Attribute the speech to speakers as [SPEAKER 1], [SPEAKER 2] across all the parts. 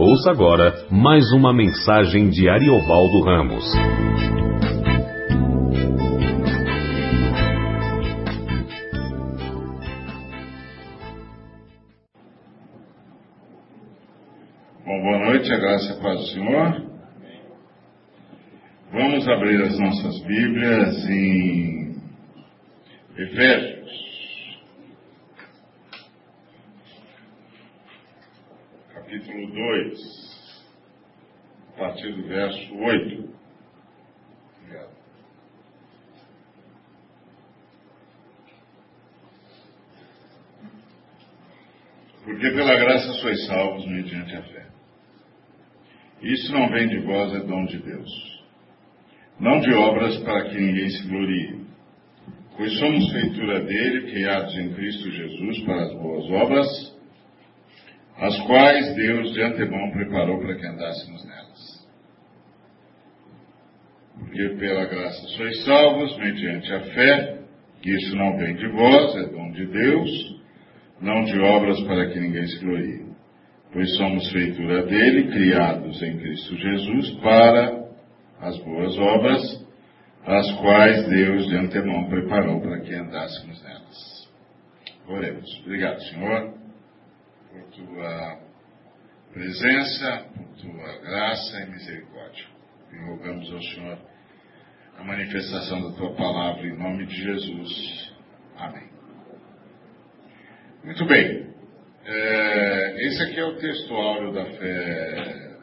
[SPEAKER 1] Ouça agora mais uma mensagem de Ariovaldo Ramos.
[SPEAKER 2] Bom, boa noite, a graça a paz do Senhor. Vamos abrir as nossas Bíblias em Efésios. Capítulo 2, a partir do verso 8. Obrigado. Porque pela graça sois salvos mediante a fé. Isso não vem de vós, é dom de Deus. Não de obras para que ninguém se glorie. Pois somos feitura dele, criados em Cristo Jesus para as boas obras, as quais Deus de antemão preparou para que andássemos nelas. Porque pela graça sois salvos, mediante a fé, que isso não vem de vós, é dom de Deus, não de obras para que ninguém se glorie pois somos feitura dele, criados em Cristo Jesus para as boas obras, as quais Deus de antemão preparou para que andássemos nelas. Oremos. Obrigado, Senhor, por tua presença, por tua graça e misericórdia. E rogamos ao Senhor a manifestação da tua palavra em nome de Jesus. Amém. Muito bem. É, esse aqui é o texto áureo da fé,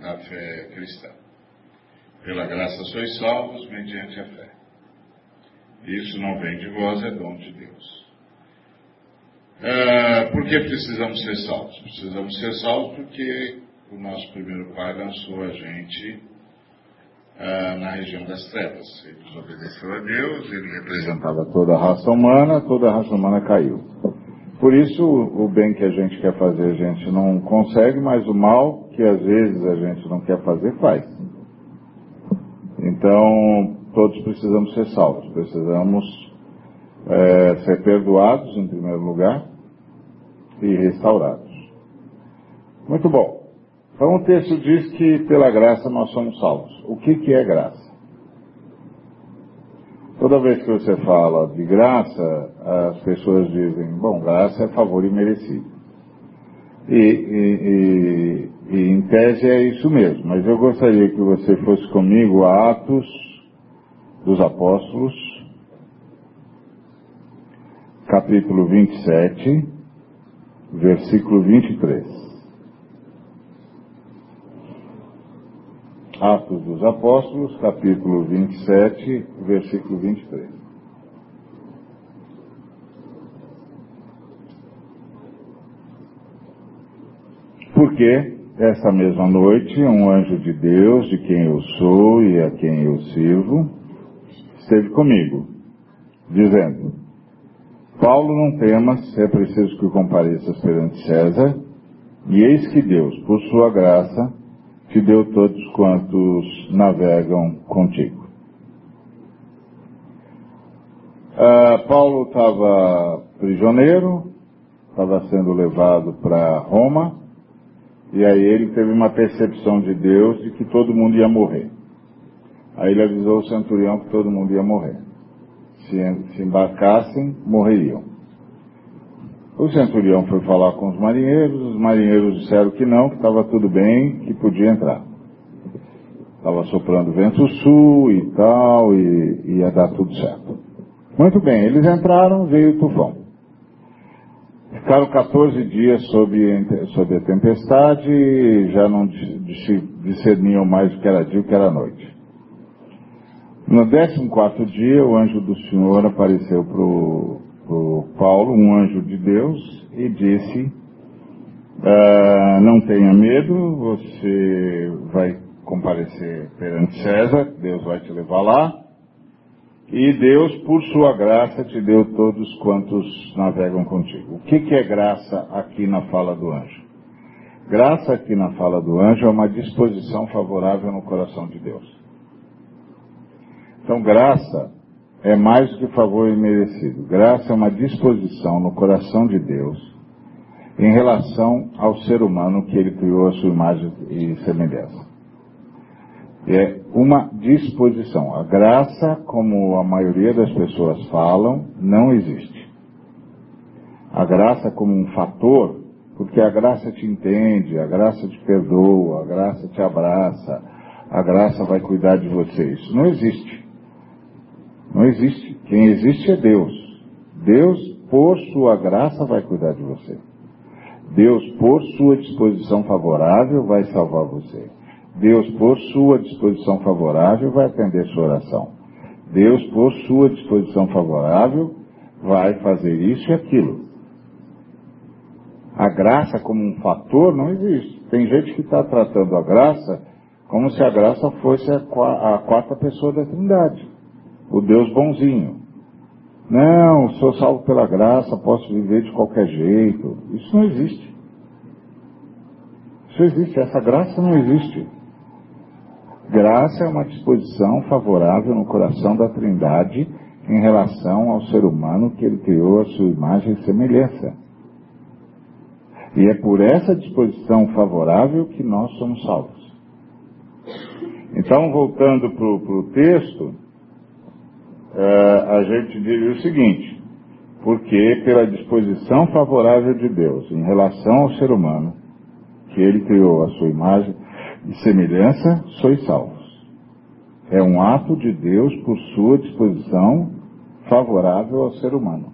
[SPEAKER 2] da fé cristã. Pela graça sois salvos mediante a fé. Isso não vem de vós, é dom de Deus. É, por que precisamos ser salvos? Precisamos ser salvos porque o nosso primeiro pai lançou a gente é, na região das trevas. Ele desobedeceu a Deus, ele representava toda a raça humana, toda a raça humana caiu. Por isso, o bem que a gente quer fazer a gente não consegue, mas o mal que às vezes a gente não quer fazer, faz. Então, todos precisamos ser salvos, precisamos é, ser perdoados em primeiro lugar e restaurados. Muito bom. Então o texto diz que pela graça nós somos salvos. O que, que é graça? Toda vez que você fala de graça, as pessoas dizem, bom, graça é favor imerecido. E, e, e, e em tese é isso mesmo, mas eu gostaria que você fosse comigo a Atos dos Apóstolos, capítulo 27, versículo 23. Atos dos Apóstolos, capítulo 27, versículo 23. Porque essa mesma noite um anjo de Deus, de quem eu sou e a quem eu sirvo, esteve comigo, dizendo: Paulo, não temas, é preciso que compareças perante César, e eis que Deus, por sua graça, te deu todos quantos navegam contigo. Uh, Paulo estava prisioneiro, estava sendo levado para Roma, e aí ele teve uma percepção de Deus de que todo mundo ia morrer. Aí ele avisou o centurião que todo mundo ia morrer. Se, se embarcassem, morreriam. O centurião foi falar com os marinheiros, os marinheiros disseram que não, que estava tudo bem, que podia entrar. Estava soprando vento sul e tal, e ia dar tudo certo. Muito bem, eles entraram, veio o tufão. Ficaram 14 dias sob, sob a tempestade já não discerniam mais o que era dia e o que era noite. No 14 dia, o anjo do Senhor apareceu para o Paulo, um anjo de Deus, e disse: ah, Não tenha medo, você vai comparecer perante César, Deus vai te levar lá. E Deus, por sua graça, te deu todos quantos navegam contigo. O que, que é graça aqui na fala do anjo? Graça aqui na fala do anjo é uma disposição favorável no coração de Deus. Então, graça é mais do que favor imerecido. Graça é uma disposição no coração de Deus em relação ao ser humano que ele criou a sua imagem e semelhança. É uma disposição. A graça, como a maioria das pessoas falam, não existe. A graça como um fator, porque a graça te entende, a graça te perdoa, a graça te abraça, a graça vai cuidar de você. Isso não existe. Não existe. Quem existe é Deus. Deus, por sua graça, vai cuidar de você. Deus, por sua disposição favorável, vai salvar você. Deus, por sua disposição favorável, vai atender sua oração. Deus, por sua disposição favorável, vai fazer isso e aquilo. A graça como um fator não existe. Tem gente que está tratando a graça como se a graça fosse a, quarta pessoa da Trindade, o Deus bonzinho. Não, sou salvo pela graça, posso viver de qualquer jeito. Isso não existe. Isso existe, essa graça não existe. Graça é uma disposição favorável no coração da Trindade em relação ao ser humano que ele criou a sua imagem e semelhança. E é por essa disposição favorável que nós somos salvos. Então, voltando para o texto, é, a gente diz o seguinte: porque pela disposição favorável de Deus em relação ao ser humano, que ele criou a sua imagem e semelhança, sois salvos. É um ato de Deus por sua disposição favorável ao ser humano.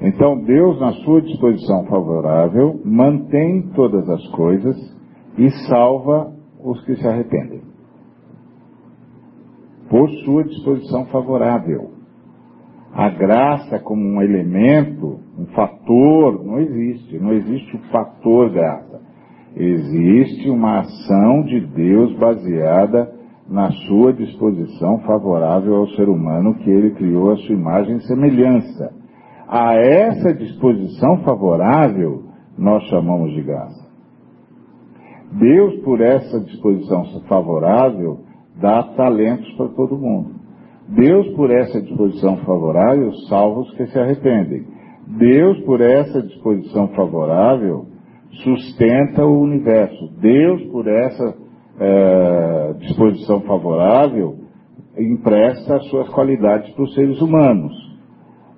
[SPEAKER 2] Então, Deus, na sua disposição favorável, mantém todas as coisas e salva os que se arrependem. Por sua disposição favorável. A graça como um elemento, um fator, não existe. Não existe o fator graça. Existe uma ação de Deus baseada na sua disposição favorável ao ser humano que ele criou a sua imagem e semelhança. A essa disposição favorável nós chamamos de graça. Deus, por essa disposição favorável, dá talentos para todo mundo. Deus, por essa disposição favorável, salva os que se arrependem. Deus, por essa disposição favorável, sustenta o universo. Deus, por essa é, disposição favorável, empresta as suas qualidades para os seres humanos.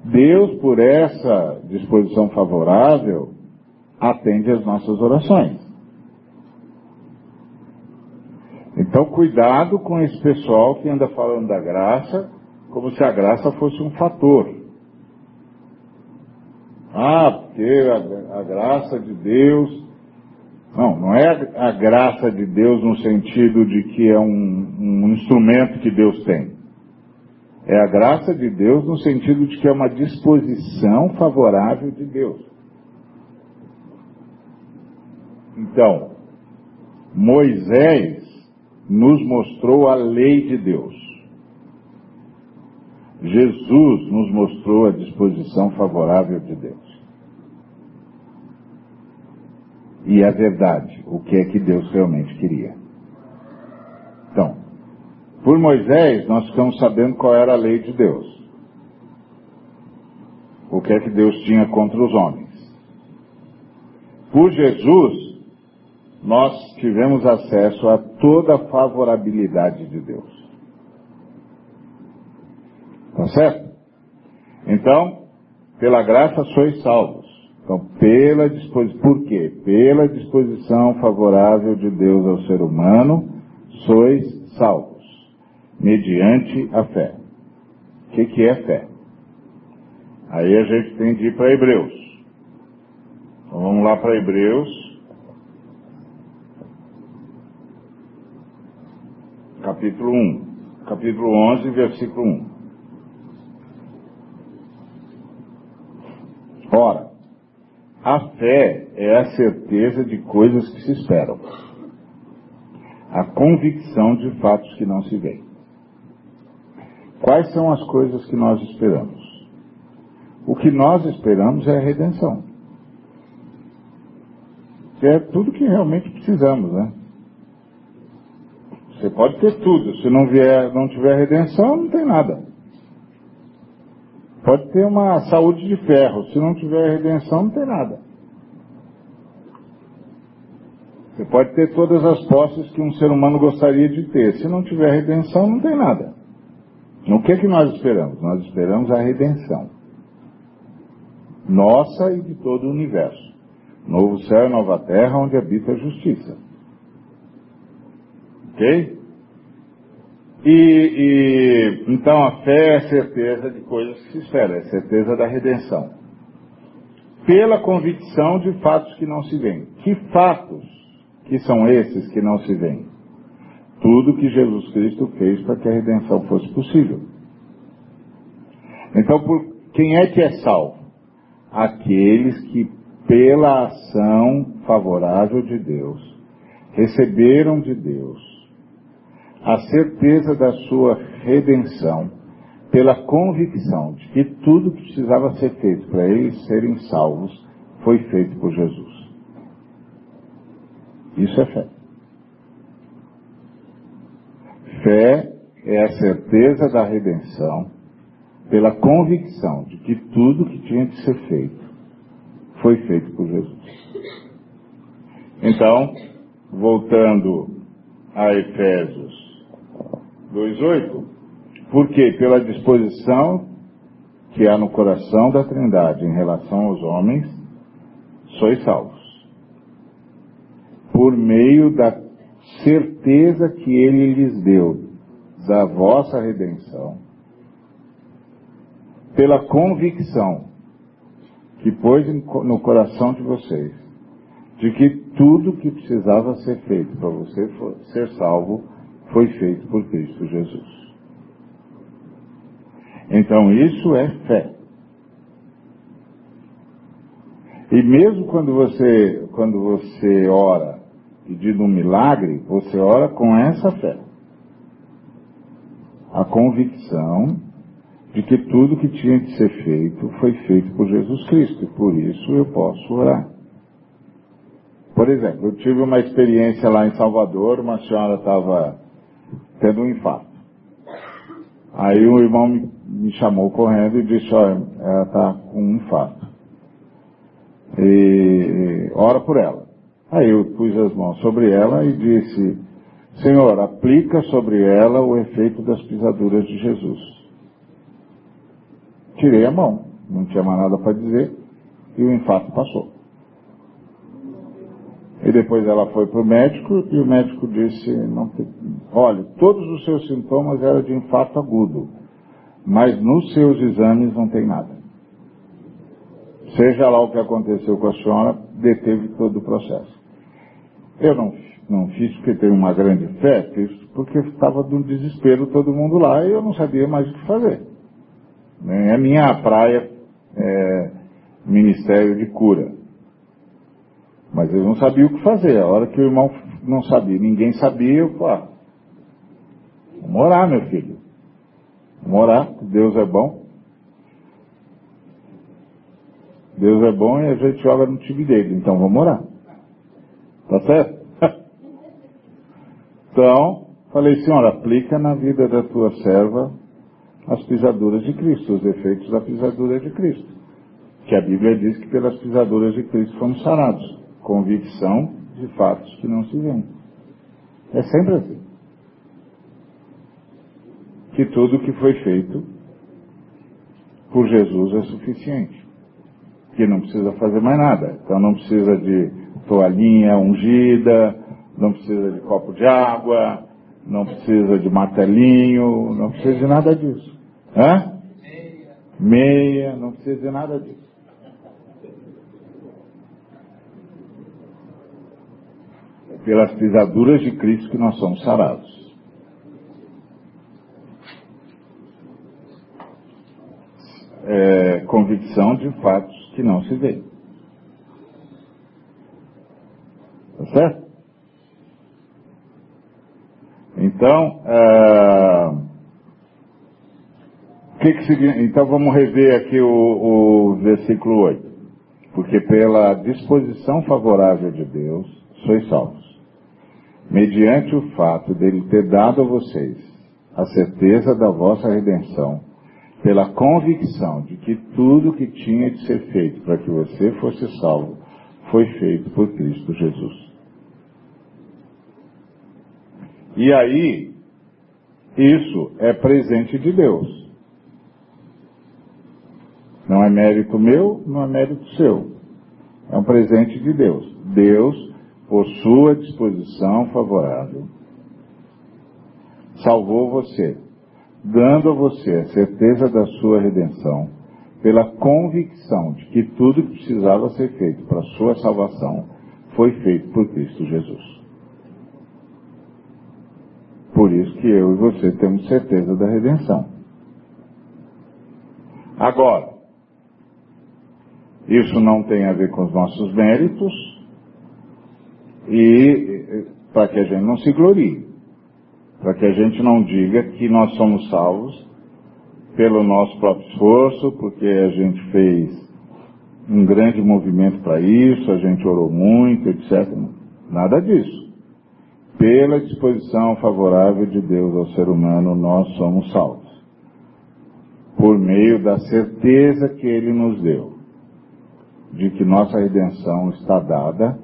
[SPEAKER 2] Deus, por essa disposição favorável, atende às nossas orações. Então, cuidado com esse pessoal que anda falando da graça como se a graça fosse um fator. Ah, porque a, a graça de Deus. Não, não é a, a, graça de Deus no sentido de que é um, um instrumento que Deus tem. É a graça de Deus no sentido de que é uma disposição favorável de Deus. Então, Moisés nos mostrou a lei de Deus. Jesus nos mostrou a disposição favorável de Deus. E é verdade, o que é que Deus realmente queria. Então, por Moisés, nós ficamos sabendo qual era a lei de Deus. O que é que Deus tinha contra os homens. Por Jesus, nós tivemos acesso a toda a favorabilidade de Deus. Tá certo? Então, pela graça sois salvos. Então, pela disposição, por quê? Pela disposição favorável de Deus ao ser humano, sois salvos, mediante a fé. O que, que é fé? Aí a gente tem de ir para Hebreus. Então vamos lá para Hebreus, capítulo 1, capítulo 11, versículo 1. Ora, a fé é a certeza de coisas que se esperam, a convicção de fatos que não se veem. Quais são as coisas que nós esperamos? O que nós esperamos é a redenção. Que é tudo que realmente precisamos, né? Você pode ter tudo. Se não vier, não tiver redenção, não tem nada. Pode ter uma saúde de ferro, se não tiver redenção, não tem nada. Você pode ter todas as posses que um ser humano gostaria de ter, se não tiver redenção, não tem nada. O que é que nós esperamos? Nós esperamos a redenção. Nossa e de todo o universo. Novo céu e nova terra onde habita a justiça. Ok? E, e, então a fé é certeza de coisas que se espera, é certeza da redenção. Pela convicção de fatos que não se veem. Que fatos que são esses que não se veem? Tudo que Jesus Cristo fez para que a redenção fosse possível. Então, por, quem é que é salvo? Aqueles que, pela ação favorável de Deus, receberam de Deus a certeza da sua redenção pela convicção de que tudo que precisava ser feito para eles serem salvos foi feito por Jesus. Isso é fé. Fé é a certeza da redenção pela convicção de que tudo que tinha que ser feito foi feito por Jesus. Então, voltando a Efésios 2,8. Porque pela disposição que há no coração da Trindade em relação aos homens, sois salvos. Por meio da certeza que ele lhes deu da vossa redenção, pela convicção que pôs no coração de vocês, de que tudo que precisava ser feito para você ser salvo foi feito por Cristo Jesus. Então isso é fé. E mesmo quando você, quando você ora pedindo um milagre, você ora com essa fé. A convicção de que tudo que tinha que ser feito foi feito por Jesus Cristo, e por isso eu posso orar. Por exemplo, eu tive uma experiência lá em Salvador, uma senhora estava tendo um infarto. Aí o irmão me, me chamou correndo e disse, olha, ela está com um infarto. E ora por ela. Aí eu pus as mãos sobre ela e disse, Senhor, aplica sobre ela o efeito das pisaduras de Jesus. Tirei a mão, não tinha mais nada para dizer, e o infarto passou. E depois ela foi para o médico e o médico disse, não, olha, todos os seus sintomas eram de infarto agudo, mas nos seus exames não tem nada. Seja lá o que aconteceu com a senhora, deteve todo o processo. Eu não, não fiz porque tenho uma grande fé, fiz porque estava um desespero todo mundo lá e eu não sabia mais o que fazer. É minha praia é, ministério de cura. Mas eu não sabia o que fazer. A hora que o irmão não sabia, ninguém sabia, eu falei, vamos orar, meu filho. Vamos orar, Deus é bom. Deus é bom e a gente joga no time dele, então vamos orar. Tá certo? então, falei, senhora, aplica na vida da tua serva as pisaduras de Cristo, os efeitos da pisadura de Cristo. Que a Bíblia diz que pelas pisaduras de Cristo fomos sarados convicção de fatos que não se veem. É sempre assim. Que tudo que foi feito por Jesus é suficiente. Que não precisa fazer mais nada. Então não precisa de toalhinha ungida, não precisa de copo de água, não precisa de martelinho, não precisa de nada disso. Hã? Meia, não precisa de nada disso. Pelas pisaduras de Cristo que nós somos sarados. É, convicção de fatos que não se vê. Tá certo? Então, é, que que então vamos rever aqui o, o versículo 8. Porque pela disposição favorável de Deus, sois salvos mediante o fato dele ter dado a vocês a certeza da vossa redenção pela convicção de que tudo que tinha de ser feito para que você fosse salvo foi feito por Cristo Jesus. E aí, isso é presente de Deus. Não é mérito meu, não é mérito seu. É um presente de Deus. Deus, por sua disposição favorável, salvou você, dando a você a certeza da sua redenção, pela convicção de que tudo que precisava ser feito para sua salvação foi feito por Cristo Jesus. Por isso que eu e você temos certeza da redenção. Agora, isso não tem a ver com os nossos méritos e para que a gente não se glorie, para que a gente não diga que nós somos salvos pelo nosso próprio esforço, porque a gente fez um grande movimento para isso, a gente orou muito, etc. Nada disso. Pela disposição favorável de Deus ao ser humano, nós somos salvos. Por meio da certeza que Ele nos deu de que nossa redenção está dada,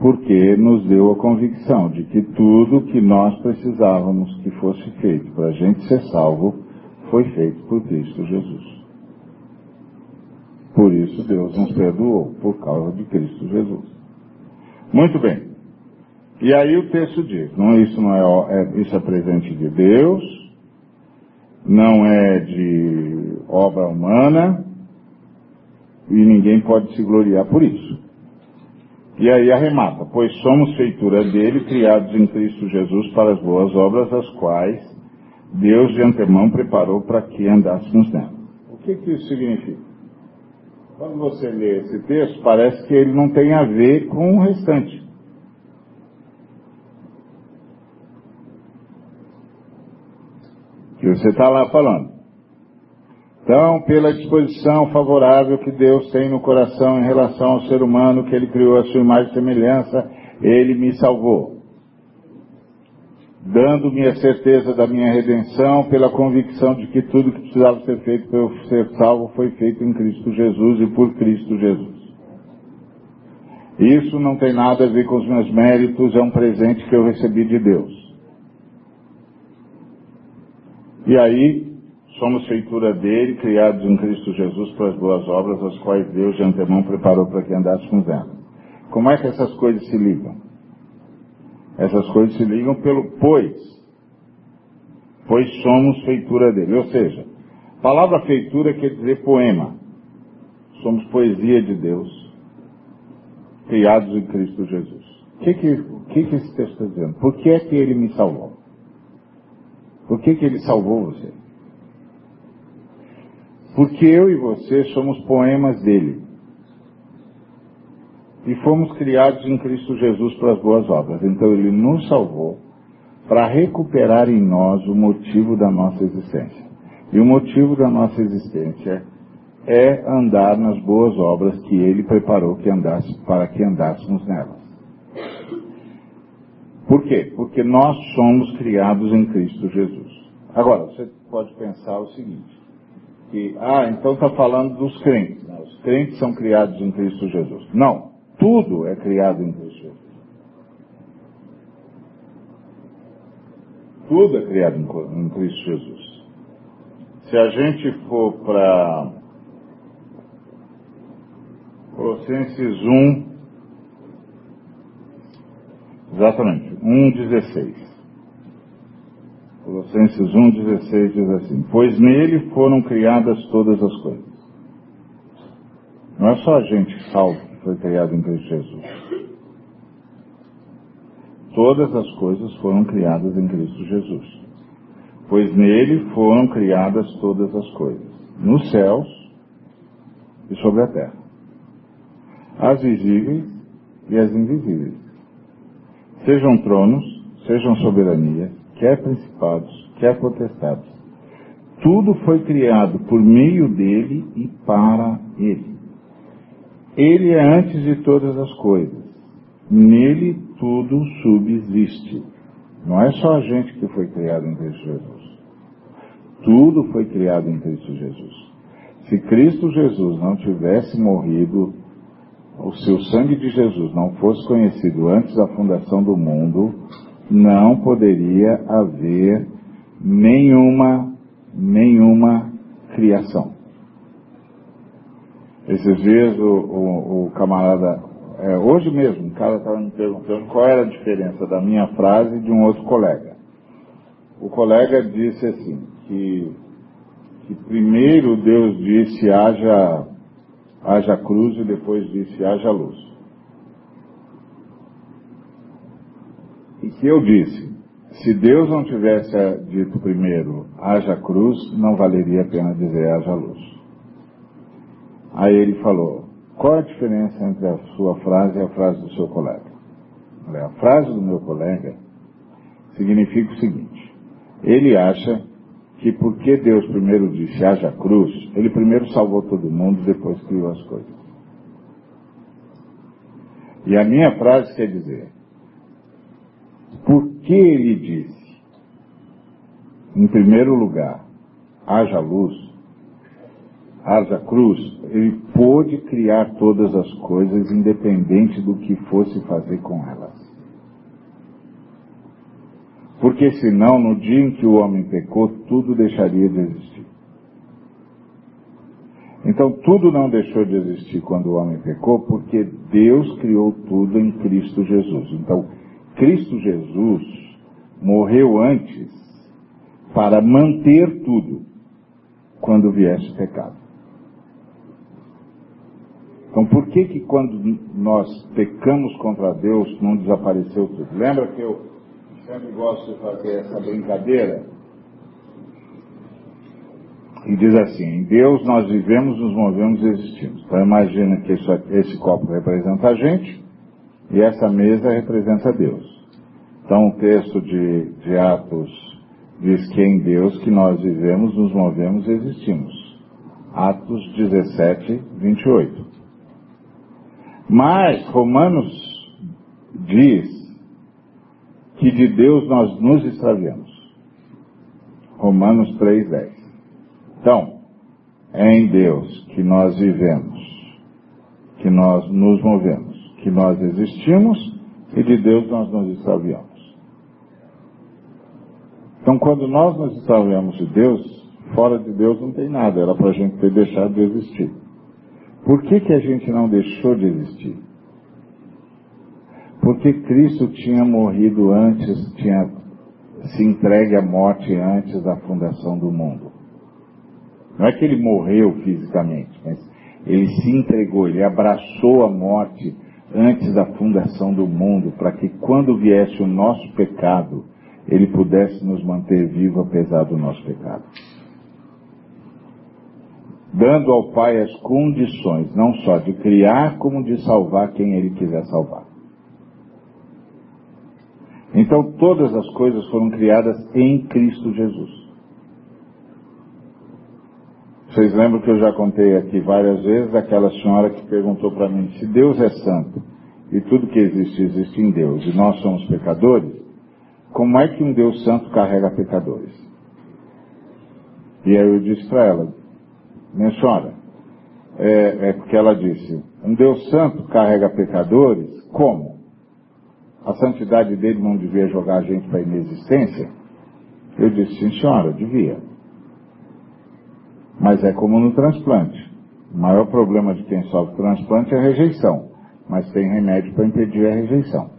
[SPEAKER 2] porque nos deu a convicção de que tudo que nós precisávamos que fosse feito para a gente ser salvo foi feito por Cristo Jesus. Por isso Deus nos perdoou, por causa de Cristo Jesus. Muito bem. E aí o texto diz, não, isso não é, é isso é presente de Deus, não é de obra humana, e ninguém pode se gloriar por isso. E aí arremata, pois somos feitura dele, criados em Cristo Jesus para as boas obras, as quais Deus de antemão preparou para que andássemos nela. O que, que isso significa? Quando você lê esse texto, parece que ele não tem a ver com o restante. Que você está lá falando. Então, pela disposição favorável que Deus tem no coração em relação ao ser humano que Ele criou a sua imagem e semelhança, Ele me salvou. Dando-me a certeza da minha redenção pela convicção de que tudo que precisava ser feito para eu ser salvo foi feito em Cristo Jesus e por Cristo Jesus. Isso não tem nada a ver com os meus méritos, é um presente que eu recebi de Deus. E aí, Somos feitura dele, criados em Cristo Jesus para as boas obras, as quais Deus de antemão preparou para que andássemos nela. Como é que essas coisas se ligam? Essas coisas se ligam pelo pois. Pois somos feitura dele. Ou seja, palavra feitura quer dizer poema. Somos poesia de Deus, criados em Cristo Jesus. O que, que, que, que esse texto está dizendo? Por que é que ele me salvou? Por que, que ele salvou você? Porque eu e você somos poemas dele. E fomos criados em Cristo Jesus para as boas obras. Então ele nos salvou para recuperar em nós o motivo da nossa existência. E o motivo da nossa existência é andar nas boas obras que ele preparou que andasse, para que andássemos nelas. Por quê? Porque nós somos criados em Cristo Jesus. Agora, você pode pensar o seguinte: que, ah, então está falando dos crentes. Né? Os crentes são criados em Cristo Jesus. Não, tudo é criado em Cristo Jesus. Tudo é criado em, Cristo Jesus. Se a gente for para Colossenses 1, exatamente, 1,16. Colossenses 1,16 diz assim: Pois nele foram criadas todas as coisas. Não é só a gente salvo que foi criado em Cristo Jesus. Todas as coisas foram criadas em Cristo Jesus. Pois nele foram criadas todas as coisas, nos céus e sobre a terra, as visíveis e as invisíveis. Sejam tronos, sejam soberanias, quer principados, quer potestades. Tudo foi criado por meio dele e para ele. Ele é antes de todas as coisas. Nele tudo subsiste. Não é só a gente que foi criado em Cristo Jesus. Tudo foi criado em Cristo Jesus. Se Cristo Jesus não tivesse morrido, o seu sangue de Jesus não fosse conhecido antes da fundação do mundo, não poderia haver nenhuma, nenhuma criação. Esses dias o, o, o camarada, é, hoje mesmo, o cara estava me perguntando qual era a diferença da minha frase e de um outro colega. O colega disse assim, que, que primeiro Deus disse haja, haja cruz e depois disse haja luz. Que eu disse, se Deus não tivesse dito primeiro haja cruz, não valeria a pena dizer haja luz. Aí ele falou, qual a diferença entre a sua frase e a frase do seu colega? A frase do meu colega significa o seguinte, ele acha que porque Deus primeiro disse haja cruz, ele primeiro salvou todo mundo, depois criou as coisas. E a minha frase quer dizer, por que ele disse, em primeiro lugar, haja luz, haja cruz, ele pôde criar todas as coisas independente do que fosse fazer com elas. Porque senão, no dia em que o homem pecou, tudo deixaria de existir. Então, tudo não deixou de existir quando o homem pecou, porque Deus criou tudo em Cristo Jesus. Então, Cristo Jesus morreu antes para manter tudo quando viesse o pecado. Então, por que que quando nós pecamos contra Deus não desapareceu tudo? Lembra que eu sempre gosto de fazer essa brincadeira? E diz assim, em Deus nós vivemos, nos movemos e existimos. Então imagina que isso, esse copo representa a gente e essa mesa representa Deus. Então o texto de, de Atos diz que é em Deus que nós vivemos, nos movemos e existimos. Atos 17, 28. Mas Romanos diz que de Deus nós nos extraviamos. Romanos 3,10. Então, é em Deus que nós vivemos, que nós nos movemos, que nós existimos e de Deus nós nos extraviamos. Então, quando nós nos extraviamos de Deus, fora de Deus não tem nada, era para a gente ter deixado de existir. Por que, que a gente não deixou de existir? Porque Cristo tinha morrido antes, tinha se entregue à morte antes da fundação do mundo. Não é que ele morreu fisicamente, mas ele se entregou, ele abraçou a morte antes da fundação do mundo, para que quando viesse o nosso pecado, ele pudesse nos manter vivo apesar do nosso pecado dando ao Pai as condições, não só de criar, como de salvar quem Ele quiser salvar. Então todas as coisas foram criadas em Cristo Jesus. Vocês lembram que eu já contei aqui várias vezes daquela senhora que perguntou para mim, se Deus é santo e tudo que existe existe em Deus e nós somos pecadores, como é que um Deus santo carrega pecadores? E aí eu disse para ela, minha senhora, é, é porque ela disse, um Deus santo carrega pecadores, como? A santidade dele não devia jogar a gente para a inexistência? Eu disse, sim senhora, devia. Mas é como no transplante. O maior problema de quem sofre transplante é a rejeição, mas tem remédio para impedir a rejeição.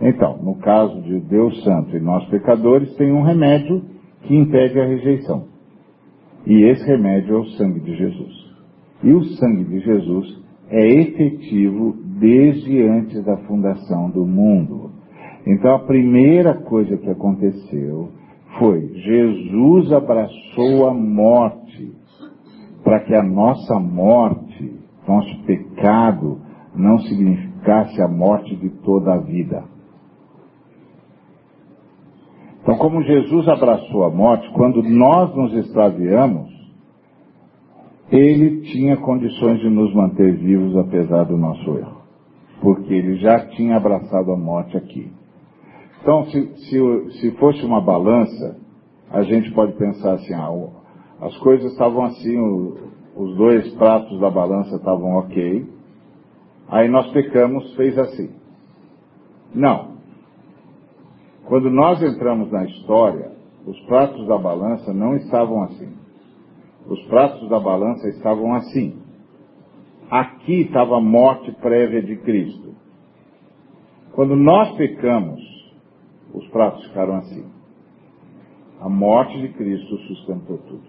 [SPEAKER 2] Então, no caso de Deus Santo e nós pecadores, tem um remédio que impede a rejeição. E esse remédio é o sangue de Jesus. E o sangue de Jesus é efetivo desde antes da fundação do mundo. Então a primeira coisa que aconteceu foi Jesus abraçou a morte para que a nossa morte, nosso pecado, não significasse a morte de toda a vida. Então, como Jesus abraçou a morte, quando nós nos extraviamos, ele tinha condições de nos manter vivos apesar do nosso erro. Porque ele já tinha abraçado a morte aqui. Então, se, se, se fosse uma balança, a gente pode pensar assim, ah, as coisas estavam assim, o, os dois pratos da balança estavam ok. Aí nós pecamos, fez assim. Não. Quando nós entramos na história, os pratos da balança não estavam assim. Os pratos da balança estavam assim. Aqui estava a morte prévia de Cristo. Quando nós pecamos, os pratos ficaram assim. A morte de Cristo sustentou tudo.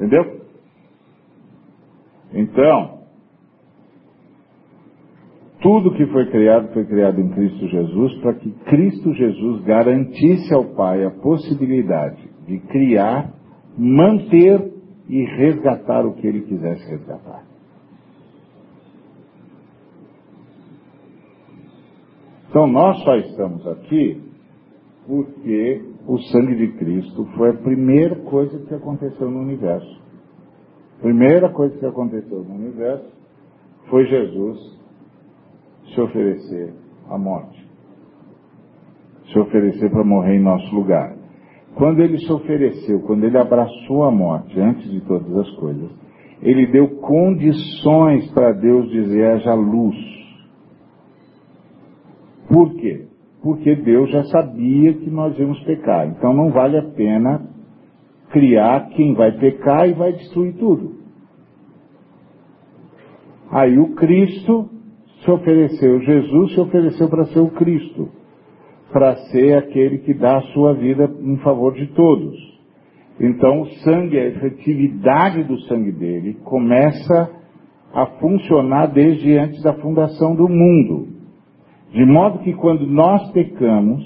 [SPEAKER 2] Entendeu? Então, tudo que foi criado foi criado em Cristo Jesus para que Cristo Jesus garantisse ao Pai a possibilidade de criar, manter e resgatar o que ele quisesse resgatar. Então nós só estamos aqui porque o sangue de Cristo foi a primeira coisa que aconteceu no universo. Primeira coisa que aconteceu no universo foi Jesus se oferecer à morte. Se oferecer para morrer em nosso lugar. Quando ele se ofereceu, quando ele abraçou a morte, antes de todas as coisas, ele deu condições para Deus dizer: haja luz. Por quê? Porque Deus já sabia que nós íamos pecar. Então não vale a pena criar quem vai pecar e vai destruir tudo. Aí o Cristo se ofereceu, Jesus se ofereceu para ser o Cristo, para ser aquele que dá a sua vida em favor de todos. Então o sangue, a efetividade do sangue dele começa a funcionar desde antes da fundação do mundo. De modo que quando nós pecamos,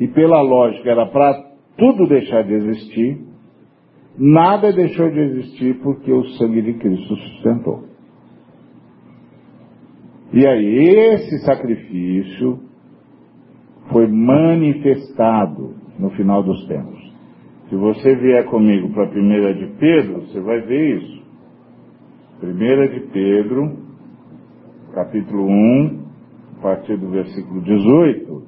[SPEAKER 2] e pela lógica era para tudo deixar de existir, nada deixou de existir porque o sangue de Cristo sustentou. E aí, esse sacrifício foi manifestado no final dos tempos. Se você vier comigo para a primeira de Pedro, você vai ver isso. Primeira de Pedro, capítulo 1, a partir do versículo 18,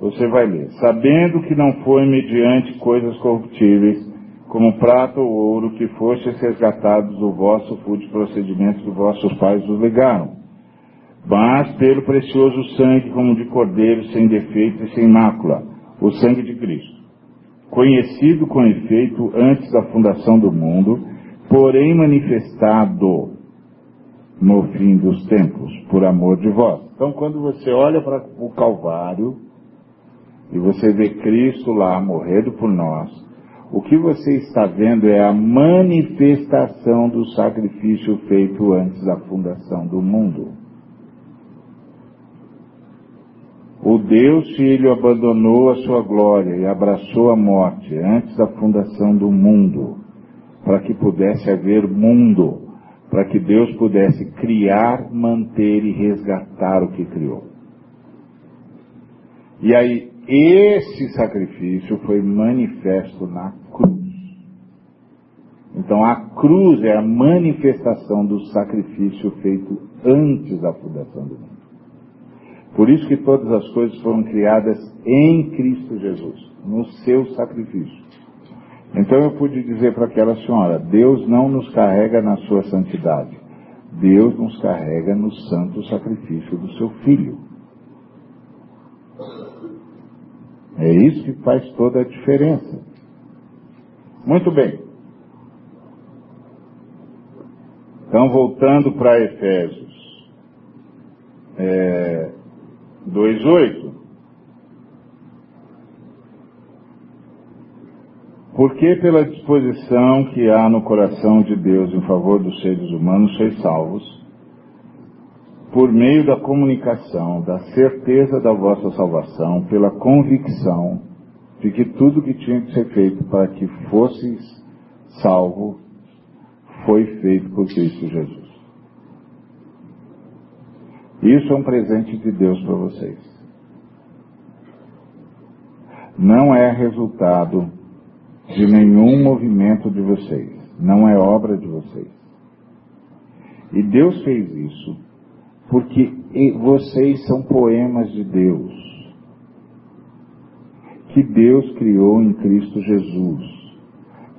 [SPEAKER 2] você vai ler. Sabendo que não foi mediante coisas corruptíveis, como prata ou ouro, que fostes resgatados do vosso fútil procedimento que vossos pais os legaram, mas pelo precioso sangue como de cordeiro, sem defeito e sem mácula, o sangue de Cristo, conhecido com efeito antes da fundação do mundo, porém manifestado no fim dos tempos, por amor de vós. Então, quando você olha para o Calvário e você vê Cristo lá morrendo por nós, o que você está vendo é a manifestação do sacrifício feito antes da fundação do mundo. O Deus Filho abandonou a sua glória e abraçou a morte antes da fundação do mundo, para que pudesse haver mundo para que Deus pudesse criar, manter e resgatar o que criou. E aí, esse sacrifício foi manifesto na cruz. Então, a cruz é a manifestação do sacrifício feito antes da fundação do mundo. Por isso que todas as coisas foram criadas em Cristo Jesus, no seu sacrifício. Então eu pude dizer para aquela senhora: Deus não nos carrega na sua santidade, Deus nos carrega no santo sacrifício do seu filho. É isso que faz toda a diferença. Muito bem. Então, voltando para Efésios é, 2,8. Porque pela disposição que há no coração de Deus em favor dos seres humanos sois salvos, por meio da comunicação, da certeza da vossa salvação, pela convicção de que tudo que tinha que ser feito para que fosseis salvo foi feito por Cristo Jesus. Isso é um presente de Deus para vocês. Não é resultado de nenhum movimento de vocês. Não é obra de vocês. E Deus fez isso porque vocês são poemas de Deus, que Deus criou em Cristo Jesus,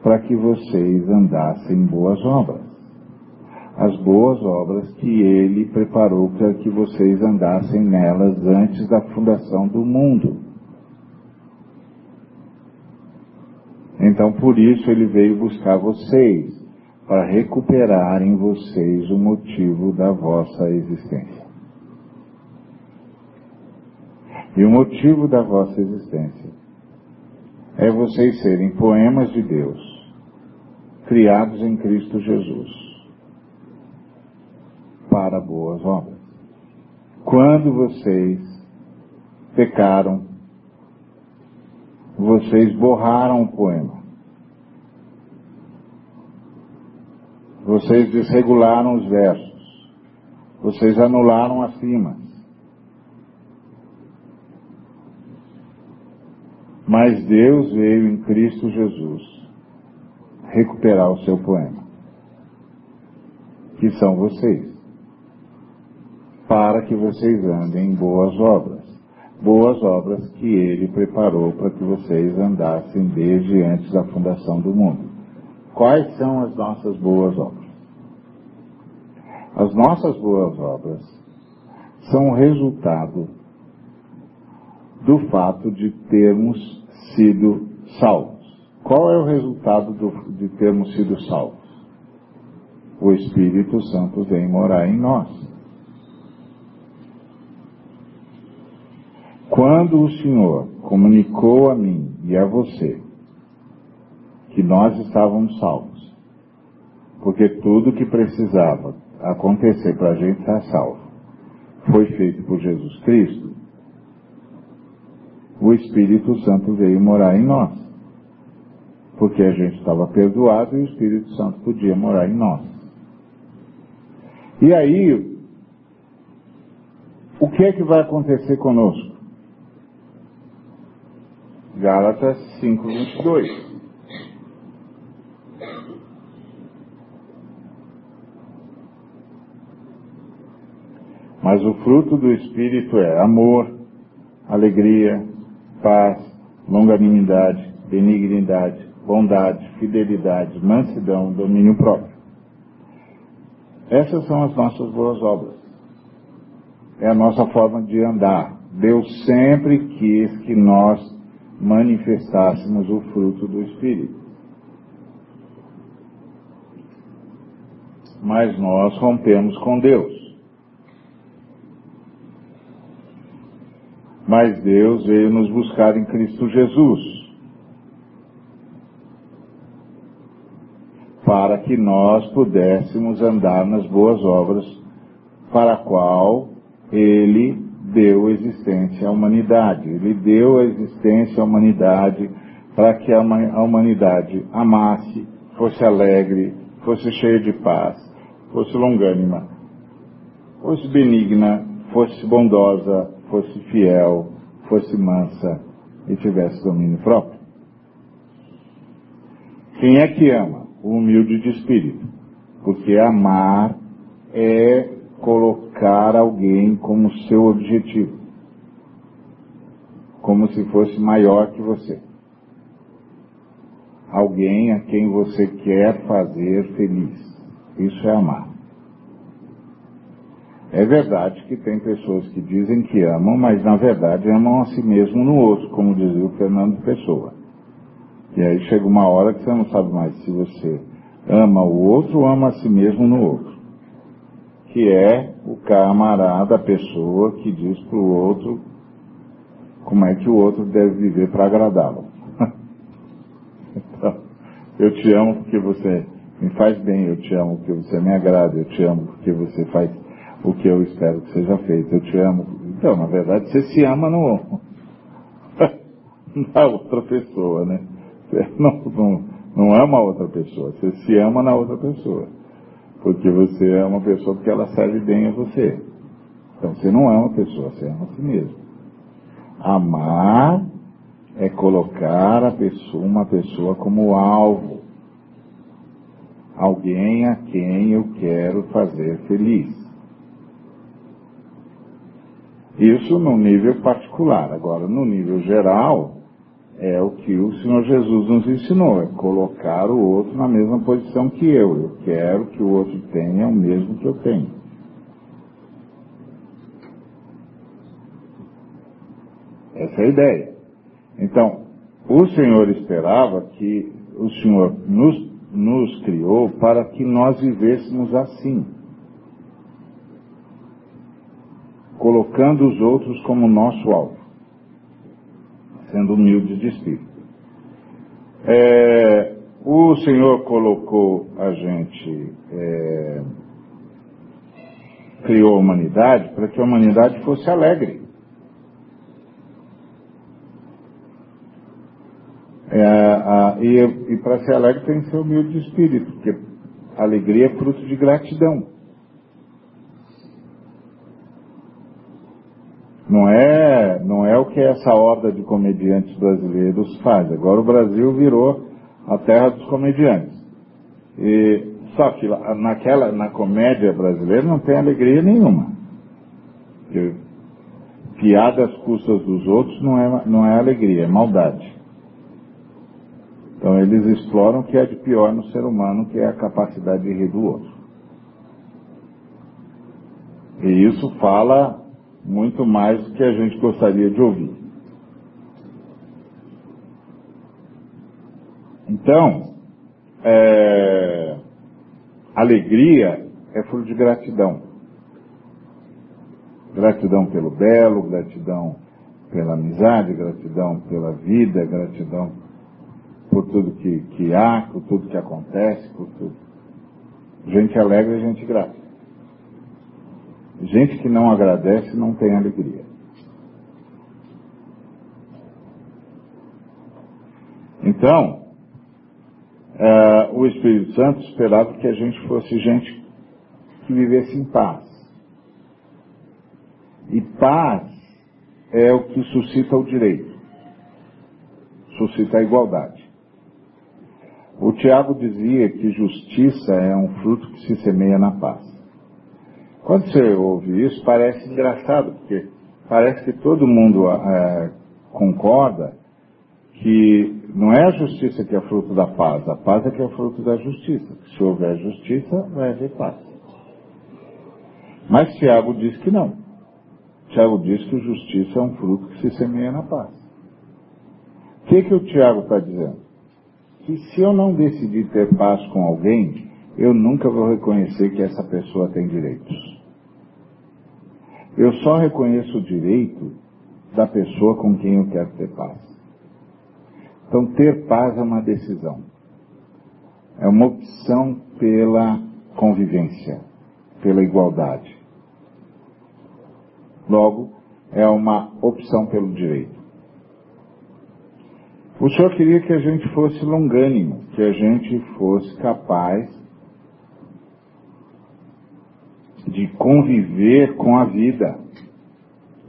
[SPEAKER 2] para que vocês andassem em boas obras. As boas obras que Ele preparou para que vocês andassem nelas antes da fundação do mundo. Então, por isso, Ele veio buscar vocês, para recuperar em vocês o motivo da vossa existência. E o motivo da vossa existência é vocês serem poemas de Deus, criados em Cristo Jesus, para boas obras. Quando vocês pecaram, vocês borraram o poema. Vocês desregularam os versos. Vocês anularam as rimas. Mas Deus veio em Cristo Jesus recuperar o seu poema, que são vocês, para que vocês andem em boas obras, boas obras que Ele preparou para que vocês andassem desde antes da fundação do mundo. Quais são as nossas boas obras? As nossas boas obras são o resultado do fato de termos sido salvos. Qual é o resultado do, de termos sido salvos? O Espírito Santo vem morar em nós. Quando o Senhor comunicou a mim e a você que nós estávamos salvos, porque tudo que precisava acontecer para a gente estar salvo foi feito por Jesus Cristo, o Espírito Santo veio morar em nós. Porque a gente estava perdoado e o Espírito Santo podia morar em nós. E aí, o que é que vai acontecer conosco? Gálatas 5, 22. Mas o fruto do Espírito é amor, alegria, paz, longanimidade, benignidade, bondade, fidelidade, mansidão, domínio próprio. Essas são as nossas boas obras. É a nossa forma de andar. Deus sempre quis que nós manifestássemos o fruto do Espírito. Mas nós rompemos com Deus. Mas Deus veio nos buscar em Cristo Jesus. Para que nós pudéssemos andar nas boas obras para qual Ele deu existência à humanidade. Ele deu a existência à humanidade para que a humanidade amasse, fosse alegre, fosse cheia de paz, fosse longânima, fosse benigna, fosse bondosa, fosse fiel, fosse mansa e tivesse domínio próprio. Quem é que ama? O humilde de espírito. Porque amar é colocar alguém como seu objetivo. Como se fosse maior que você. Alguém a quem você quer fazer feliz. Isso é amar. É verdade que tem pessoas que dizem que amam, mas na verdade amam a si mesmo no outro, como dizia o Fernando Pessoa. E aí chega uma hora que você não sabe mais se você ama o outro ou ama a si mesmo no outro. Que é o camarada, a pessoa que diz para o outro como é que o outro deve viver para agradá-lo. então, eu te amo porque você me faz bem, eu te amo porque você me agrada, eu te amo porque você faz o que eu espero que seja feito. Eu te amo. Então, na verdade, você se ama no, na outra pessoa, né? Você não, não, não ama a outra pessoa, você se ama na outra pessoa. Porque você é uma pessoa porque ela serve bem a você. Então você não ama a pessoa, você ama a si mesmo. Amar é colocar a pessoa, uma pessoa como alvo. Alguém a quem eu quero fazer feliz. Isso no nível particular. Agora, no nível geral, é o que o Senhor Jesus nos ensinou, é colocar o outro na mesma posição que eu. Eu quero que o outro tenha o mesmo que eu tenho. Essa é a ideia. Então, o Senhor esperava que o Senhor nos, nos criou para que nós vivêssemos assim. Colocando os outros como nosso alvo sendo humildes de espírito. É, o Senhor colocou a gente, é, criou a humanidade para que a humanidade fosse alegre. É, a, e, e para ser alegre tem que ser humilde de espírito, porque alegria é fruto de gratidão. Não é, não é o que essa horda de comediantes brasileiros faz. Agora o Brasil virou a terra dos comediantes. E, só que naquela, na comédia brasileira não tem alegria nenhuma. Porque piada às custas dos outros não é, não é alegria, é maldade. Então eles exploram o que é de pior no ser humano, que é a capacidade de rir do outro. E isso fala muito mais do que a gente gostaria de ouvir. Então, é, alegria é fruto de gratidão. Gratidão pelo belo, gratidão pela amizade, gratidão pela vida, gratidão por tudo que, que há, por tudo que acontece, por tudo. Gente alegre gente grata. Gente que não agradece não tem alegria. Então, é, o Espírito Santo esperava que a gente fosse gente que vivesse em paz. E paz é o que suscita o direito, suscita a igualdade. O Tiago dizia que justiça é um fruto que se semeia na paz. Quando você ouve isso, parece engraçado, porque parece que todo mundo é, concorda que não é a justiça que é fruto da paz, a paz é que é fruto da justiça. Se houver justiça, vai haver paz. Mas Tiago diz que não. Tiago diz que justiça é um fruto que se semeia na paz. O que, que o Tiago está dizendo? Que se eu não decidir ter paz com alguém, eu nunca vou reconhecer que essa pessoa tem direitos. Eu só reconheço o direito da pessoa com quem eu quero ter paz. Então, ter paz é uma decisão. É uma opção pela convivência, pela igualdade. Logo, é uma opção pelo direito. O Senhor queria que a gente fosse longânimo, que a gente fosse capaz de conviver com a vida,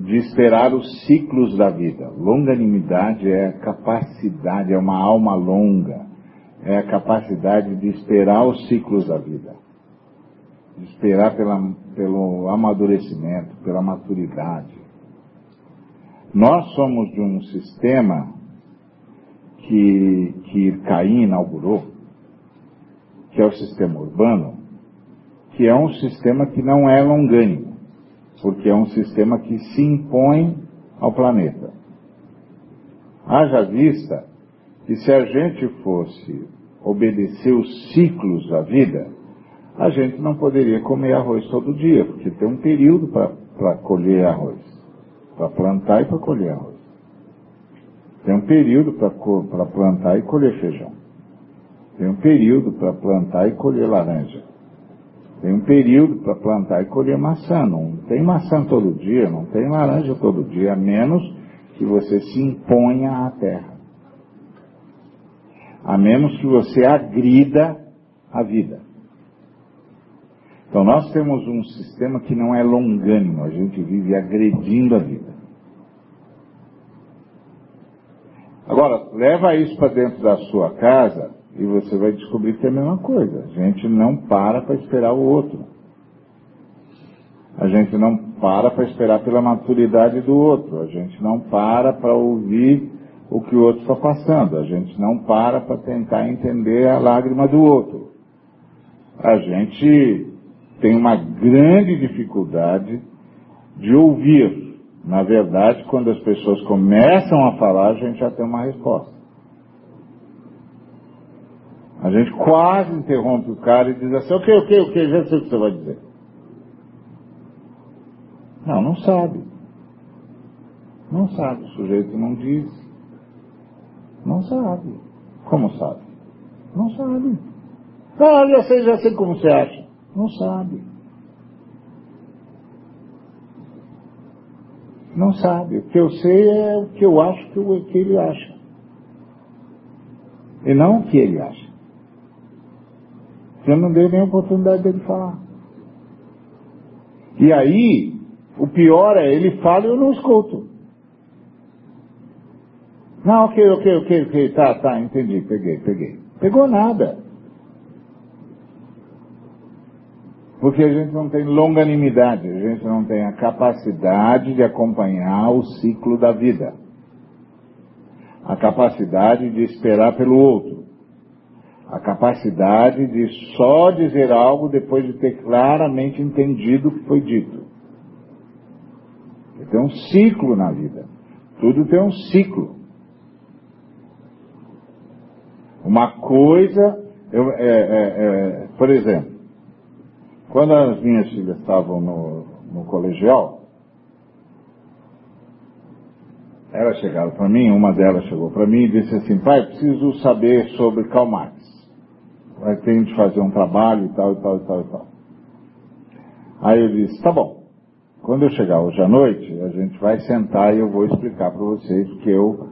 [SPEAKER 2] de esperar os ciclos da vida. Longanimidade é a capacidade, é uma alma longa, é a capacidade de esperar os ciclos da vida, de esperar pela, pelo amadurecimento, pela maturidade. Nós somos de um sistema que, que Caim inaugurou, que é o sistema urbano, que é um sistema que não é longânimo, porque é um sistema que se impõe ao planeta. Haja vista que se a gente fosse obedecer os ciclos da vida, a gente não poderia comer arroz todo dia, porque tem um período para colher arroz, para plantar e para colher arroz. Tem um período para plantar e colher feijão. Tem um período para plantar e colher laranja. Tem um período para plantar e colher maçã. Não tem maçã todo dia, não tem laranja todo dia, a menos que você se imponha à terra. A menos que você agrida a vida. Então nós temos um sistema que não é longânimo, a gente vive agredindo a vida. Agora, leva isso para dentro da sua casa e você vai descobrir que é a mesma coisa. A gente não para para esperar o outro. A gente não para para esperar pela maturidade do outro. A gente não para para ouvir o que o outro está passando. A gente não para para tentar entender a lágrima do outro. A gente tem uma grande dificuldade de ouvir. Na verdade, quando as pessoas começam a falar, a gente já tem uma resposta. A gente quase interrompe o cara e diz assim, o que, o que, o que, já sei o que você vai dizer. Não, não sabe. Não sabe, o sujeito não diz. Não sabe. Como sabe? Não sabe. Ah, já sei, já sei como você acha. Não sabe. Não sabe. O que eu sei é o que eu acho que, o, que ele acha. E não o que ele acha. Eu não dei nem oportunidade dele falar. E aí, o pior é, ele fala e eu não escuto. Não, ok, ok, ok, ok, tá, tá, entendi, peguei, peguei. Pegou nada. Porque a gente não tem longanimidade, a gente não tem a capacidade de acompanhar o ciclo da vida. A capacidade de esperar pelo outro. A capacidade de só dizer algo depois de ter claramente entendido o que foi dito. Tem um ciclo na vida. Tudo tem um ciclo. Uma coisa, eu, é, é, é, por exemplo, quando as minhas filhas estavam no, no colegial, elas chegaram para mim, uma delas chegou para mim e disse assim, pai, preciso saber sobre Karl Marx. Tenho de fazer um trabalho e tal, e tal, e tal, e tal. Aí eu disse, tá bom. Quando eu chegar hoje à noite, a gente vai sentar e eu vou explicar para vocês que eu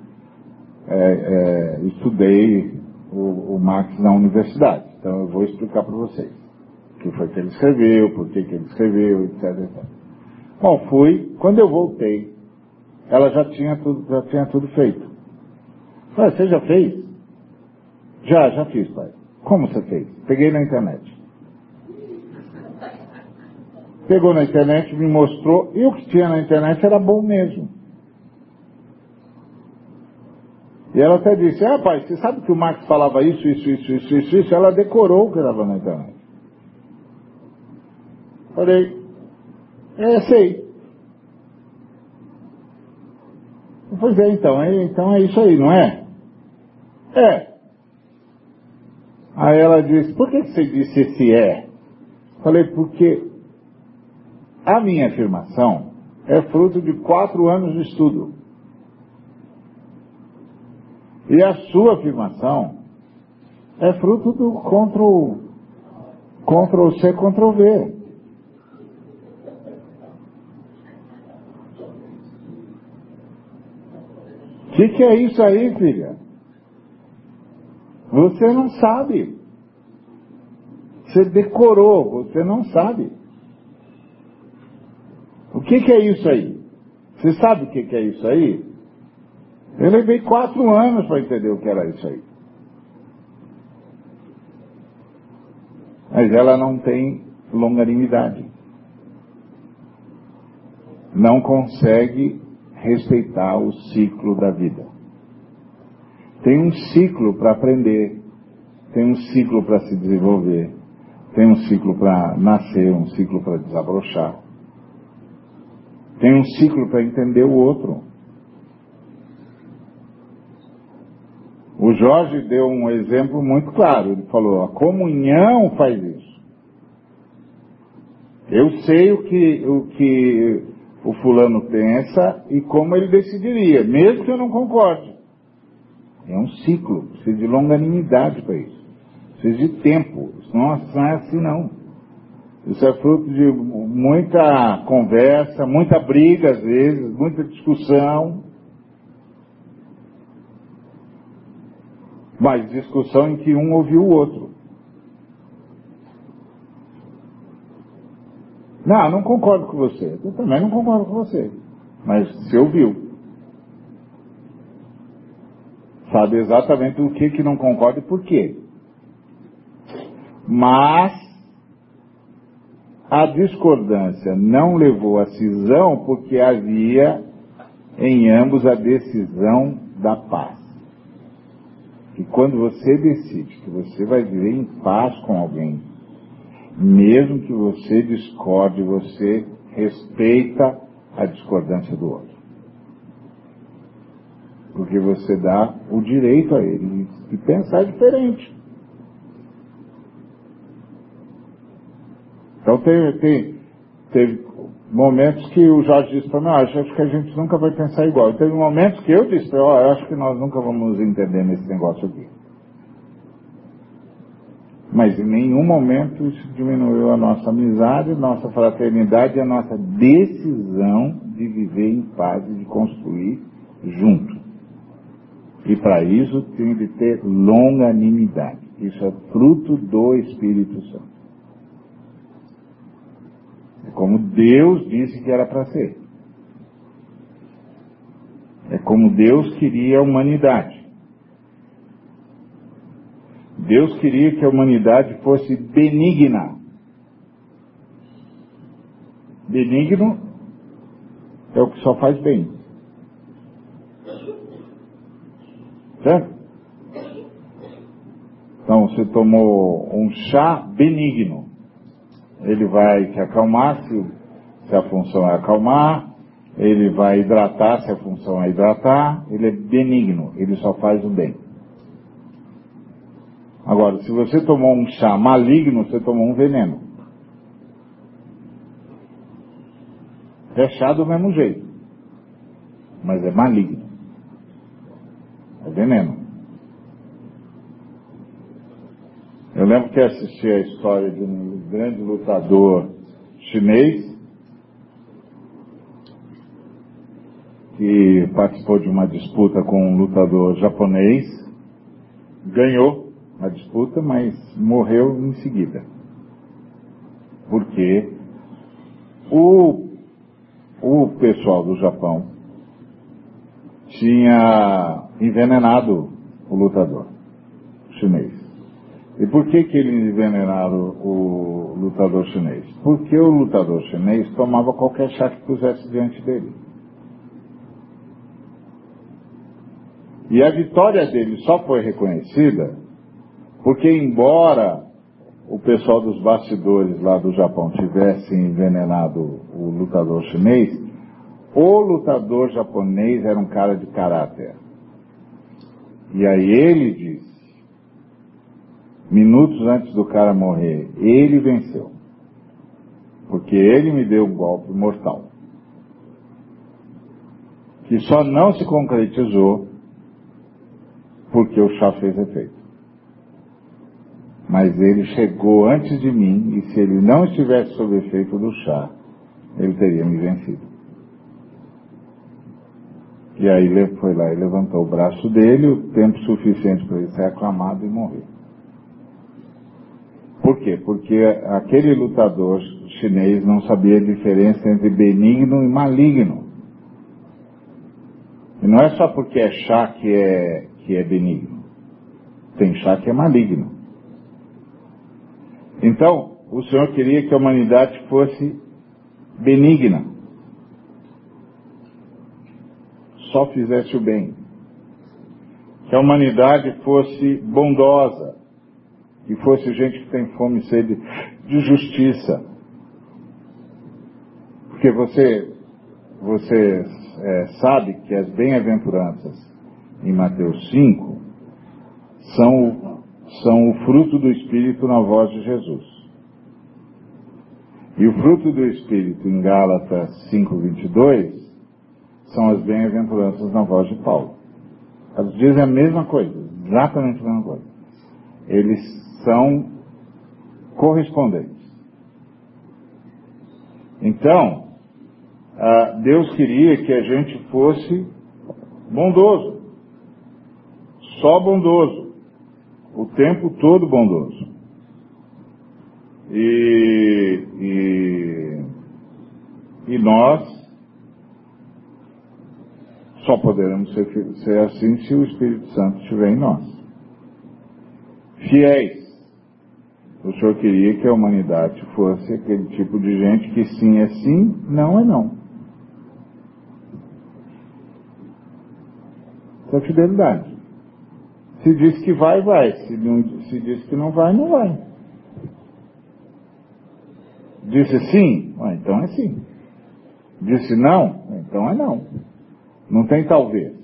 [SPEAKER 2] é, é, estudei o, o Marx na universidade. Então eu vou explicar para vocês o que foi que ele escreveu, por que, que ele escreveu, etc, etc. Bom, fui, quando eu voltei, ela já tinha tudo, já tinha tudo feito. Falei, você já fez? Já, já fiz, pai. Como você fez? Peguei na internet. Pegou na internet, me mostrou, e o que tinha na internet era bom mesmo. E ela até disse, ah, pai, você sabe que o Marx falava isso, isso, isso, isso, isso, isso? Ela decorou o que estava na internet. Falei, é, sei. Pois é, então, é, então é isso aí, não é? É. Aí ela disse, por que você disse esse é? Falei, porque a minha afirmação é fruto de quatro anos de estudo. E a sua afirmação é fruto do Ctrl, Ctrl C, Ctrl V. O que, que é isso aí, filha? Você não sabe. Você decorou, você não sabe. O que, que é isso aí? Você sabe o que, que é isso aí? Eu levei quatro anos para entender o que era isso aí. Mas ela não tem longanimidade. Não consegue respeitar o ciclo da vida. Tem um ciclo para aprender, tem um ciclo para se desenvolver, tem um ciclo para nascer, um ciclo para desabrochar. Tem um ciclo para entender o outro. O Jorge deu um exemplo muito claro. Ele falou: a comunhão faz isso. Eu sei o que o, que o fulano pensa e como ele decidiria, mesmo que eu não concorde. É um ciclo, precisa de longanimidade para isso. Precisa de tempo. Não é assim não. Isso é fruto de muita conversa, muita briga às vezes, muita discussão. Mas discussão em que um ouviu o outro. Não, não concordo com você. Eu também não concordo com você. Mas você ouviu. Sabe exatamente o que que não concorda e por quê. Mas a discordância não levou à cisão porque havia em ambos a decisão da paz. E quando você decide que você vai viver em paz com alguém, mesmo que você discorde, você respeita a discordância do outro. Porque você dá o direito a ele de pensar diferente. Então teve, teve, teve momentos que o Jorge disse para mim, ah, acho que a gente nunca vai pensar igual. E teve momentos que eu disse, ó, acho que nós nunca vamos entender nesse negócio aqui. Mas em nenhum momento isso diminuiu a nossa amizade, nossa fraternidade e a nossa decisão de viver em paz e de construir junto. E para isso tem de ter longanimidade. Isso é fruto do Espírito Santo. É como Deus disse que era para ser. É como Deus queria a humanidade. Deus queria que a humanidade fosse benigna. Benigno é o que só faz bem. Certo? Então você tomou um chá benigno ele vai te acalmar se, se a função é acalmar, ele vai hidratar se a função é hidratar, ele é benigno, ele só faz o bem. Agora, se você tomou um chá maligno, você tomou um veneno. É chá do mesmo jeito, mas é maligno. Veneno. Eu lembro que assisti a história de um grande lutador chinês que participou de uma disputa com um lutador japonês, ganhou a disputa, mas morreu em seguida. Porque o, o pessoal do Japão tinha envenenado o lutador chinês. E por que, que eles envenenaram o lutador chinês? Porque o lutador chinês tomava qualquer chá que pusesse diante dele. E a vitória dele só foi reconhecida porque, embora o pessoal dos bastidores lá do Japão tivesse envenenado o lutador chinês, o lutador japonês era um cara de caráter. E aí ele diz minutos antes do cara morrer, ele venceu. Porque ele me deu um golpe mortal. Que só não se concretizou porque o chá fez efeito. Mas ele chegou antes de mim e se ele não estivesse sob efeito do chá, ele teria me vencido. E aí ele foi lá e levantou o braço dele, o tempo suficiente para ele ser aclamado e morrer. Por quê? Porque aquele lutador chinês não sabia a diferença entre benigno e maligno. E não é só porque é chá que é, que é benigno. Tem chá que é maligno. Então, o Senhor queria que a humanidade fosse benigna. Só fizesse o bem. Que a humanidade fosse bondosa que fosse gente que tem fome e sede de justiça. Porque você, você é, sabe que as bem-aventuranças em Mateus 5 são, são o fruto do Espírito na voz de Jesus. E o fruto do Espírito em Gálatas 5,22 são as bem-aventuranças na voz de Paulo. Elas dizem a mesma coisa, exatamente a mesma coisa. Eles são correspondentes. Então, Deus queria que a gente fosse bondoso, só bondoso, o tempo todo bondoso. E, e, e nós só poderemos ser, ser assim se o Espírito Santo estiver em nós. Fiéis o Senhor queria que a humanidade fosse aquele tipo de gente que sim é sim, não é não. Isso é fidelidade. Se diz que vai, vai. Se, não, se diz que não vai, não vai. Disse sim? Ah, então é sim. Disse não? Então é não. Não tem talvez.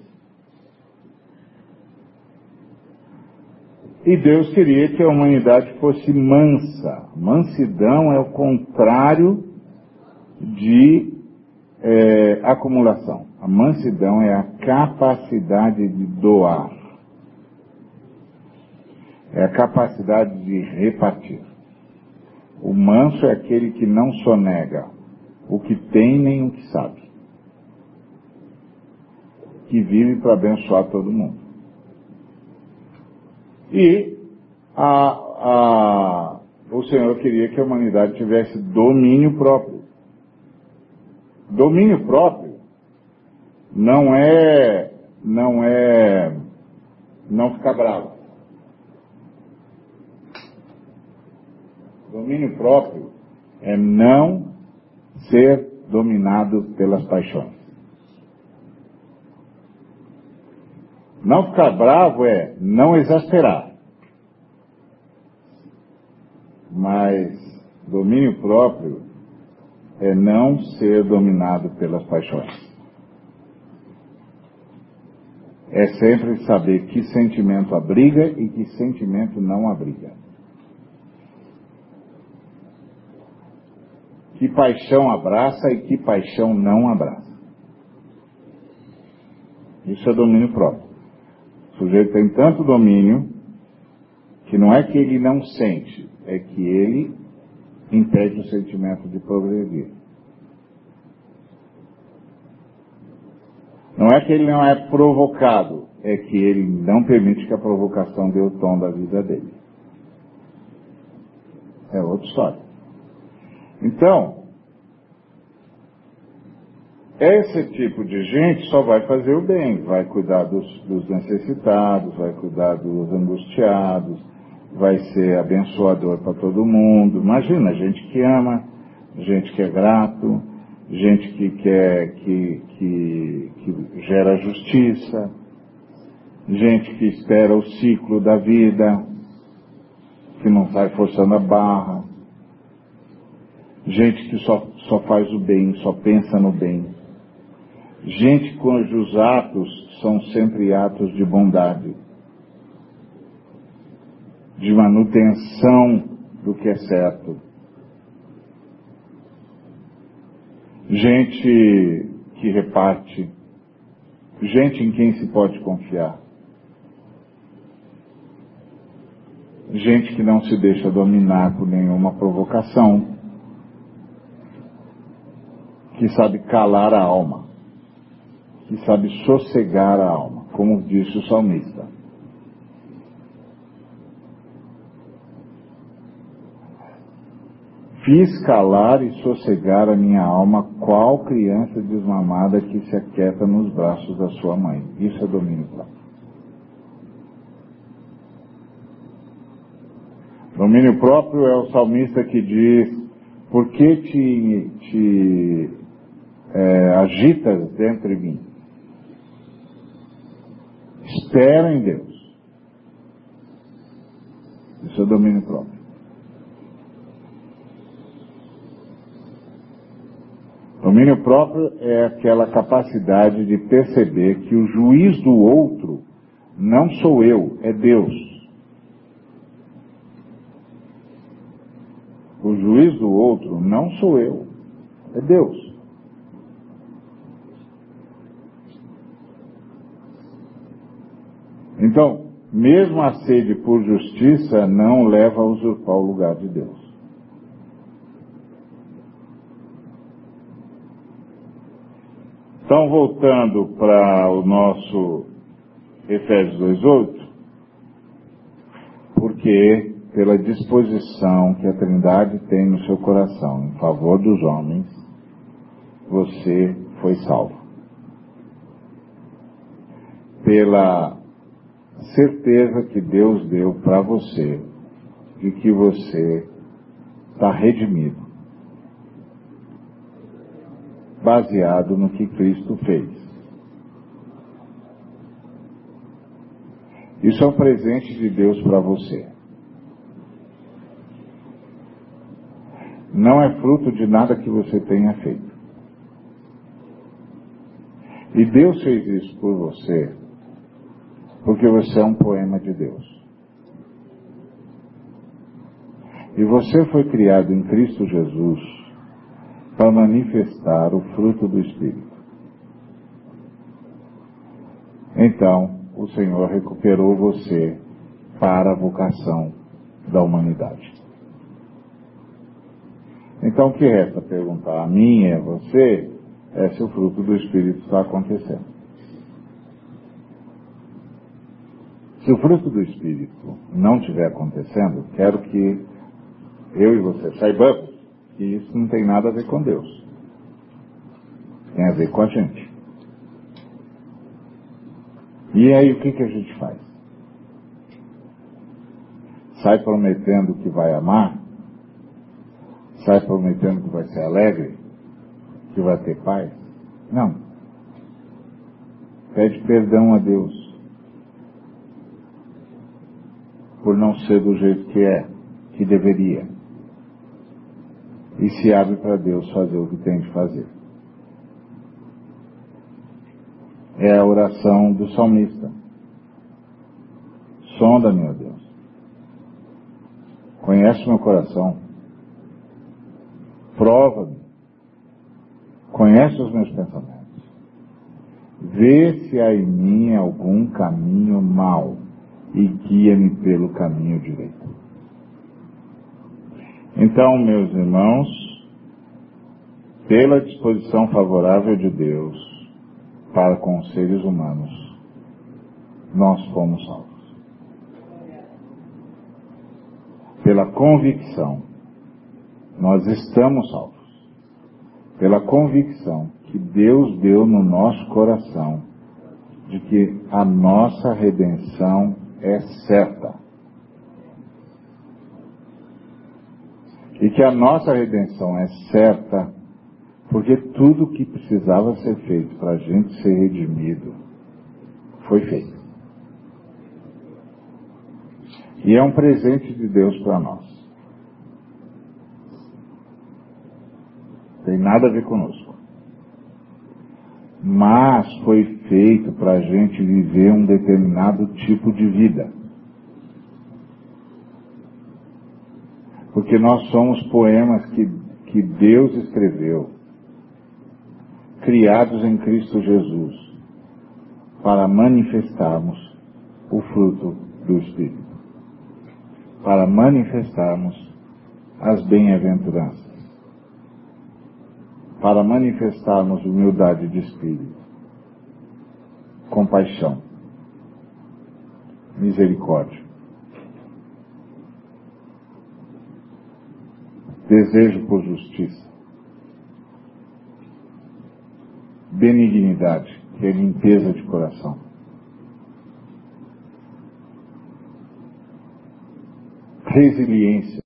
[SPEAKER 2] E Deus queria que a humanidade fosse mansa. Mansidão é o contrário de é, acumulação. A mansidão é a capacidade de doar. É a capacidade de repartir. O manso é aquele que não sonega o que tem nem o que sabe. Que vive para abençoar todo mundo. E a, a, o Senhor queria que a humanidade tivesse domínio próprio. Domínio próprio não é não é não ficar bravo. Domínio próprio é não ser dominado pelas paixões. Não ficar bravo é não exasperar. Mas domínio próprio é não ser dominado pelas paixões. É sempre saber que sentimento abriga e que sentimento não abriga. Que paixão abraça e que paixão não abraça. Isso é domínio próprio. O sujeito tem tanto domínio que não é que ele não sente, é que ele impede o sentimento de progredir. Não é que ele não é provocado, é que ele não permite que a provocação dê o tom da vida dele. É outra história. Então, esse tipo de gente só vai fazer o bem, vai cuidar dos, dos necessitados, vai cuidar dos angustiados, vai ser abençoador para todo mundo. Imagina, gente que ama, gente que é grato, gente que quer, que, que, que gera justiça, gente que espera o ciclo da vida, que não sai forçando a barra, gente que só, só faz o bem, só pensa no bem, gente cujos atos são sempre atos de bondade, de manutenção do que é certo. Gente que reparte, gente em quem se pode confiar. Gente que não se deixa dominar por nenhuma provocação, que sabe calar a alma, que sabe sossegar a alma, como disse o salmista. Fiz calar e sossegar a minha alma, qual criança desmamada que se aquieta nos braços da sua mãe. Isso é domínio próprio. Domínio próprio é o salmista que diz: Por que te, te é, agitas dentro de mim. Espera em Deus. Isso é domínio próprio. Domínio próprio é aquela capacidade de perceber que o juiz do outro não sou eu, é Deus. O juiz do outro não sou eu, é Deus. Então, mesmo a sede por justiça não leva a usurpar o lugar de Deus. Então, voltando para o nosso Efésios 2,8, porque pela disposição que a Trindade tem no seu coração em favor dos homens, você foi salvo. Pela certeza que Deus deu para você de que você está redimido, baseado no que Cristo fez. Isso é um presente de Deus para você. Não é fruto de nada que você tenha feito. E Deus fez isso por você, porque você é um poema de Deus. E você foi criado em Cristo Jesus para manifestar o fruto do Espírito. Então, o Senhor recuperou você para a vocação da humanidade. Então, o que resta perguntar a mim e a você é se o fruto do Espírito está acontecendo. Se o fruto do Espírito não estiver acontecendo, quero que eu e você saibamos que isso não tem nada a ver com Deus. Tem a ver com a gente. E aí o que, que a gente faz? Sai prometendo que vai amar? Sai prometendo que vai ser alegre? Que vai ter paz? Não. Pede perdão a Deus por não ser do jeito que é, que deveria. E se abre para Deus fazer o que tem de fazer. é a oração do salmista. Sonda, meu Deus. Conhece meu coração. Prova-me. Conhece os meus pensamentos. Vê se há em mim algum caminho mau e guia-me pelo caminho direito. Então, meus irmãos, pela disposição favorável de Deus, para com os seres humanos, nós fomos salvos. Pela convicção, nós estamos salvos. Pela convicção que Deus deu no nosso coração de que a nossa redenção é certa. E que a nossa redenção é certa porque tudo que precisava ser feito para a gente ser redimido foi feito. E é um presente de Deus para nós. Tem nada a ver conosco. Mas foi feito para a gente viver um determinado tipo de vida. Porque nós somos poemas que, que Deus escreveu criados em Cristo Jesus, para manifestarmos o fruto do Espírito, para manifestarmos as bem-aventuranças, para manifestarmos humildade de espírito, compaixão, misericórdia, desejo por justiça, benignidade, que é limpeza de coração. Resiliência,